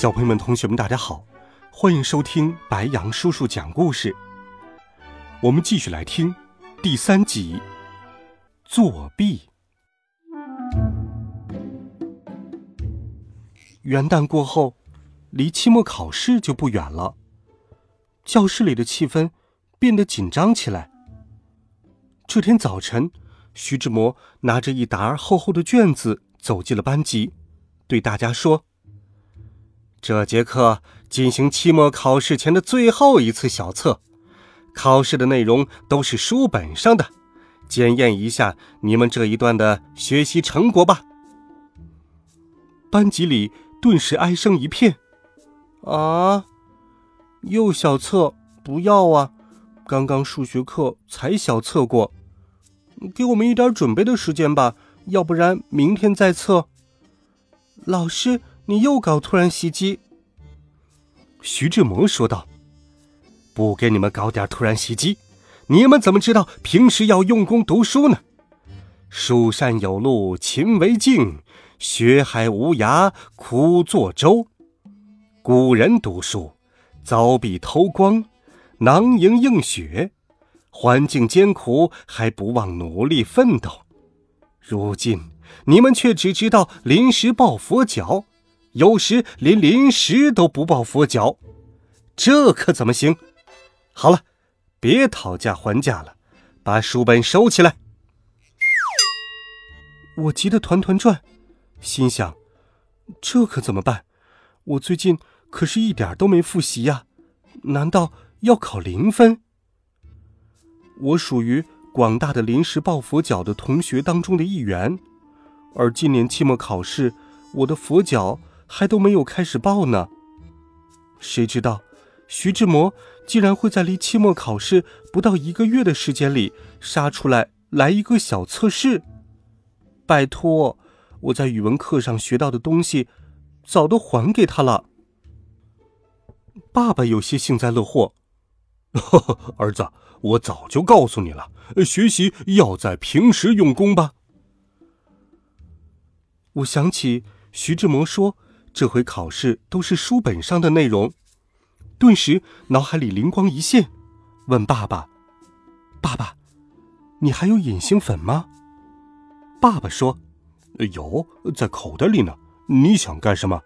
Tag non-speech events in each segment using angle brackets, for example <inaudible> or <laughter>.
小朋友们、同学们，大家好，欢迎收听白羊叔叔讲故事。我们继续来听第三集：作弊。元旦过后，离期末考试就不远了，教室里的气氛变得紧张起来。这天早晨，徐志摩拿着一沓厚厚的卷子走进了班级，对大家说。这节课进行期末考试前的最后一次小测，考试的内容都是书本上的，检验一下你们这一段的学习成果吧。班级里顿时哀声一片。啊，又小测？不要啊！刚刚数学课才小测过，给我们一点准备的时间吧，要不然明天再测。老师。你又搞突然袭击，徐志摩说道：“不给你们搞点突然袭击，你们怎么知道平时要用功读书呢？书山有路勤为径，学海无涯苦作舟。古人读书，凿壁偷光，囊萤映雪，环境艰苦还不忘努力奋斗。如今你们却只知道临时抱佛脚。”有时连临时都不抱佛脚，这可怎么行？好了，别讨价还价了，把书本收起来。我急得团团转，心想：这可怎么办？我最近可是一点都没复习呀，难道要考零分？我属于广大的临时抱佛脚的同学当中的一员，而今年期末考试，我的佛脚。还都没有开始报呢，谁知道徐志摩竟然会在离期末考试不到一个月的时间里杀出来来一个小测试？拜托，我在语文课上学到的东西早都还给他了。爸爸有些幸灾乐祸：“ <laughs> 儿子，我早就告诉你了，学习要在平时用功吧。”我想起徐志摩说。这回考试都是书本上的内容，顿时脑海里灵光一现，问爸爸：“爸爸，你还有隐形粉吗？”爸爸说：“有，在口袋里呢。你想干什么？”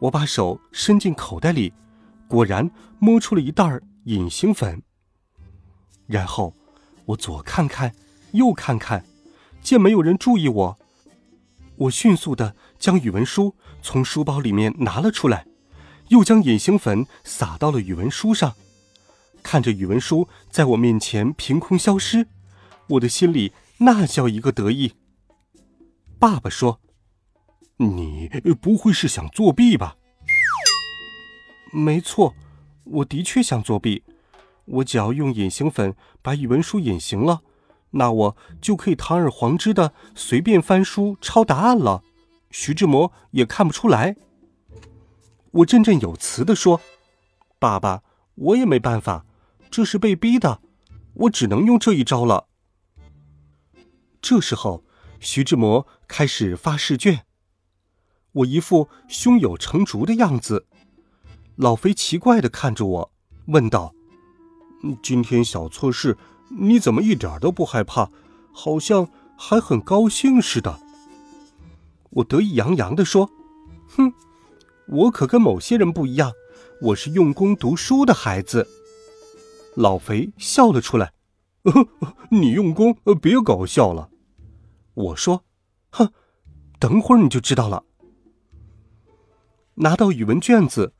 我把手伸进口袋里，果然摸出了一袋隐形粉。然后我左看看，右看看，见没有人注意我。我迅速的将语文书从书包里面拿了出来，又将隐形粉撒到了语文书上，看着语文书在我面前凭空消失，我的心里那叫一个得意。爸爸说：“你不会是想作弊吧？”没错，我的确想作弊，我只要用隐形粉把语文书隐形了。那我就可以堂而皇之的随便翻书抄答案了，徐志摩也看不出来。我振振有词的说：“爸爸，我也没办法，这是被逼的，我只能用这一招了。”这时候，徐志摩开始发试卷，我一副胸有成竹的样子。老肥奇怪的看着我，问道：“今天小测试？”你怎么一点都不害怕，好像还很高兴似的？我得意洋洋地说：“哼，我可跟某些人不一样，我是用功读书的孩子。”老肥笑了出来：“ <laughs> 你用功，别搞笑了。”我说：“哼，等会儿你就知道了。”拿到语文卷子，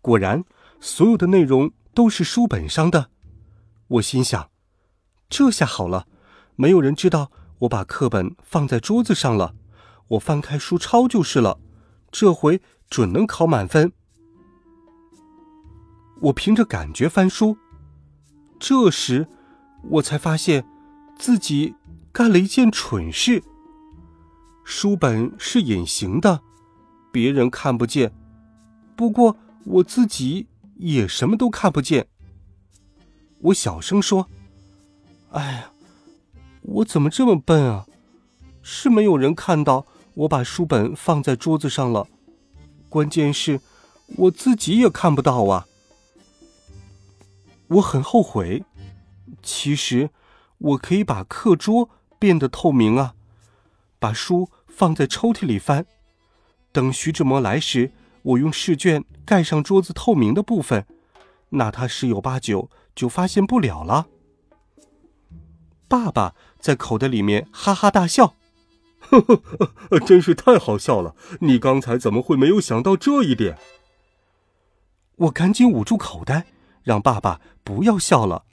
果然所有的内容都是书本上的。我心想。这下好了，没有人知道我把课本放在桌子上了，我翻开书抄就是了。这回准能考满分。我凭着感觉翻书，这时我才发现自己干了一件蠢事。书本是隐形的，别人看不见，不过我自己也什么都看不见。我小声说：“哎呀，我怎么这么笨啊？是没有人看到我把书本放在桌子上了，关键是我自己也看不到啊。”我很后悔。其实，我可以把课桌变得透明啊，把书放在抽屉里翻。等徐志摩来时，我用试卷盖上桌子透明的部分，那他十有八九就发现不了了。爸爸在口袋里面哈哈大笑：“呵呵，真是太好笑了！你刚才怎么会没有想到这一点？”我赶紧捂住口袋。让爸爸不要笑了。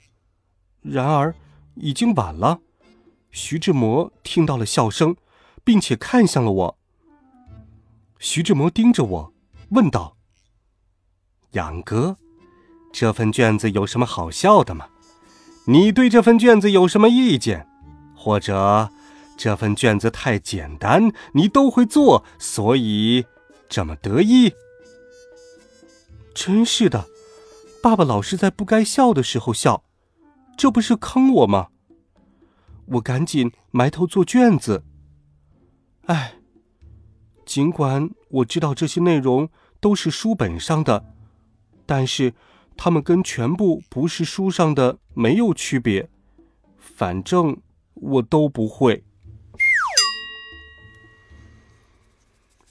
然而，已经晚了。徐志摩听到了笑声，并且看向了我。徐志摩盯着我，问道：“杨哥，这份卷子有什么好笑的吗？你对这份卷子有什么意见？或者，这份卷子太简单，你都会做，所以这么得意？”真是的。爸爸老是在不该笑的时候笑，这不是坑我吗？我赶紧埋头做卷子。哎，尽管我知道这些内容都是书本上的，但是它们跟全部不是书上的没有区别。反正我都不会。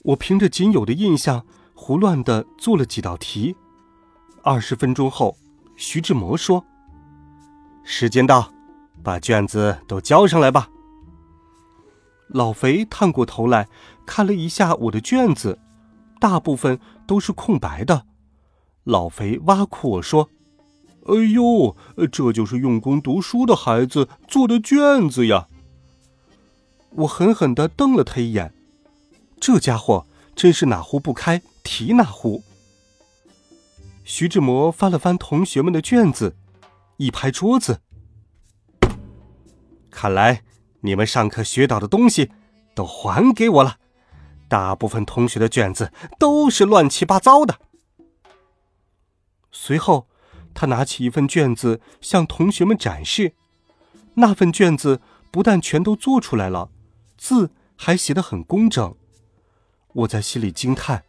我凭着仅有的印象，胡乱的做了几道题。二十分钟后，徐志摩说：“时间到，把卷子都交上来吧。”老肥探过头来看了一下我的卷子，大部分都是空白的。老肥挖苦我说：“哎呦，这就是用功读书的孩子做的卷子呀！”我狠狠地瞪了他一眼，这家伙真是哪壶不开提哪壶。徐志摩翻了翻同学们的卷子，一拍桌子：“看来你们上课学到的东西都还给我了。大部分同学的卷子都是乱七八糟的。”随后，他拿起一份卷子向同学们展示。那份卷子不但全都做出来了，字还写得很工整。我在心里惊叹：“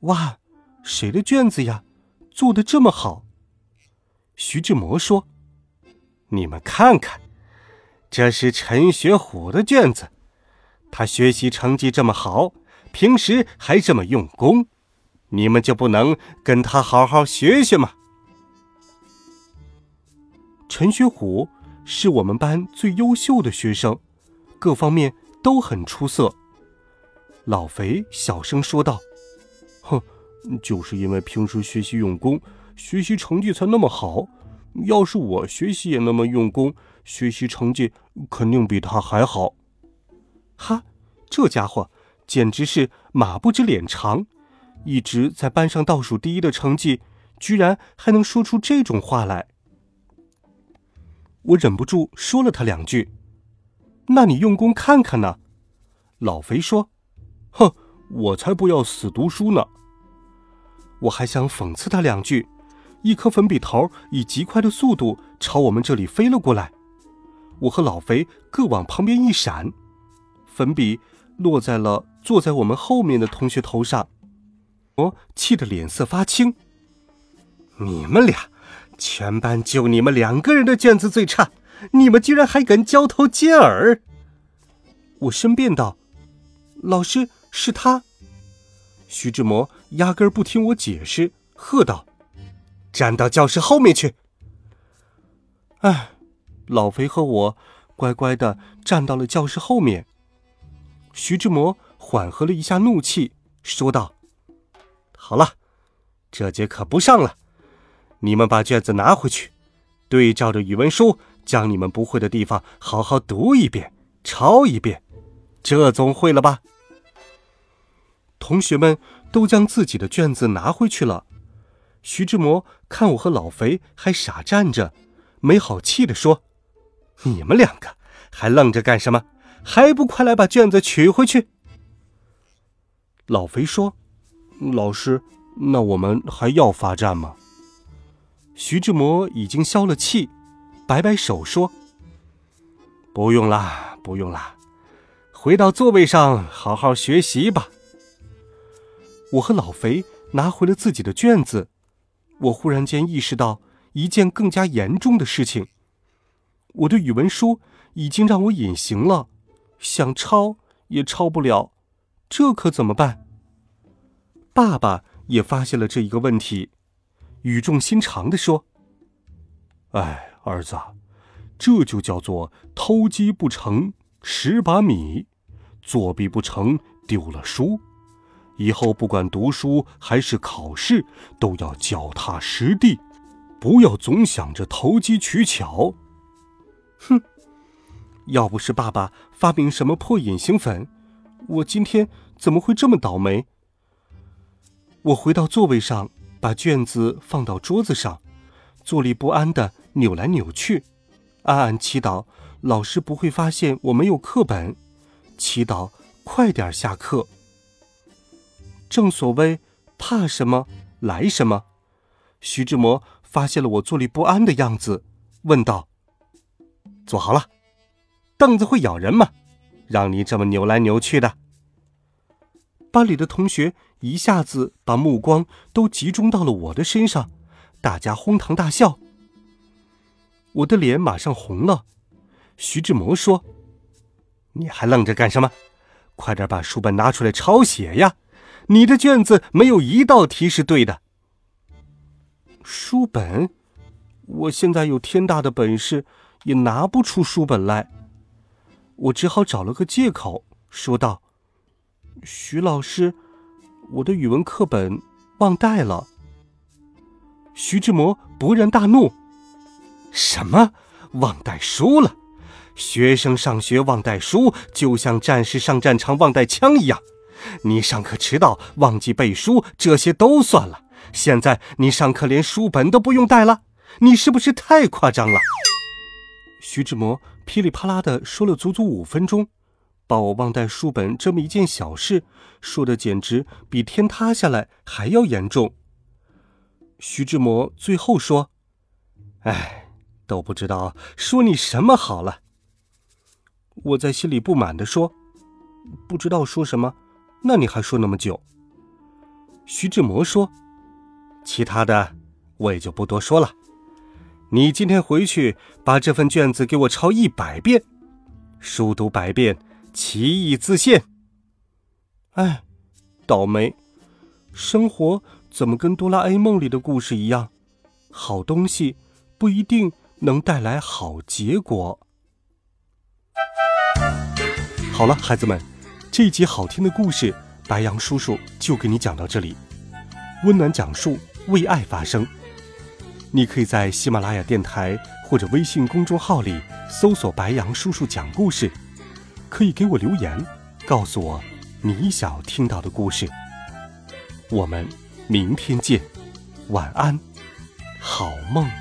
哇，谁的卷子呀？”做的这么好，徐志摩说：“你们看看，这是陈学虎的卷子，他学习成绩这么好，平时还这么用功，你们就不能跟他好好学学吗？”陈学虎是我们班最优秀的学生，各方面都很出色。老肥小声说道：“哼。”就是因为平时学习用功，学习成绩才那么好。要是我学习也那么用功，学习成绩肯定比他还好。哈，这家伙简直是马不知脸长，一直在班上倒数第一的成绩，居然还能说出这种话来。我忍不住说了他两句：“那你用功看看呢？”老肥说：“哼，我才不要死读书呢。”我还想讽刺他两句，一颗粉笔头以极快的速度朝我们这里飞了过来。我和老肥各往旁边一闪，粉笔落在了坐在我们后面的同学头上。我气得脸色发青。你们俩，全班就你们两个人的卷子最差，你们居然还敢交头接耳！我申辩道：“老师，是他。”徐志摩压根不听我解释，喝道：“站到教室后面去！”哎，老肥和我乖乖的站到了教室后面。徐志摩缓和了一下怒气，说道：“好了，这节课不上了，你们把卷子拿回去，对照着语文书，将你们不会的地方好好读一遍、抄一遍，这总会了吧？”同学们都将自己的卷子拿回去了。徐志摩看我和老肥还傻站着，没好气地说：“你们两个还愣着干什么？还不快来把卷子取回去！”老肥说：“老师，那我们还要罚站吗？”徐志摩已经消了气，摆摆手说：“不用啦，不用啦，回到座位上好好学习吧。”我和老肥拿回了自己的卷子，我忽然间意识到一件更加严重的事情：我的语文书已经让我隐形了，想抄也抄不了，这可怎么办？爸爸也发现了这一个问题，语重心长地说：“哎，儿子，这就叫做偷鸡不成蚀把米，作弊不成丢了书。”以后不管读书还是考试，都要脚踏实地，不要总想着投机取巧。哼！要不是爸爸发明什么破隐形粉，我今天怎么会这么倒霉？我回到座位上，把卷子放到桌子上，坐立不安的扭来扭去，暗暗祈祷老师不会发现我没有课本，祈祷快点下课。正所谓，怕什么来什么。徐志摩发现了我坐立不安的样子，问道：“坐好了，凳子会咬人吗？让你这么扭来扭去的。”班里的同学一下子把目光都集中到了我的身上，大家哄堂大笑。我的脸马上红了。徐志摩说：“你还愣着干什么？快点把书本拿出来抄写呀！”你的卷子没有一道题是对的。书本，我现在有天大的本事，也拿不出书本来。我只好找了个借口，说道：“徐老师，我的语文课本忘带了。”徐志摩勃然大怒：“什么忘带书了？学生上学忘带书，就像战士上战场忘带枪一样。”你上课迟到、忘记背书，这些都算了。现在你上课连书本都不用带了，你是不是太夸张了？徐志摩噼里啪啦的说了足足五分钟，把我忘带书本这么一件小事说的简直比天塌下来还要严重。徐志摩最后说：“哎，都不知道说你什么好了。”我在心里不满的说：“不知道说什么。”那你还说那么久？徐志摩说：“其他的我也就不多说了。你今天回去把这份卷子给我抄一百遍，书读百遍，奇异自现。”哎，倒霉！生活怎么跟哆啦 A 梦里的故事一样？好东西不一定能带来好结果。好了，孩子们。这一集好听的故事，白杨叔叔就给你讲到这里。温暖讲述，为爱发声。你可以在喜马拉雅电台或者微信公众号里搜索“白杨叔叔讲故事”，可以给我留言，告诉我你想听到的故事。我们明天见，晚安，好梦。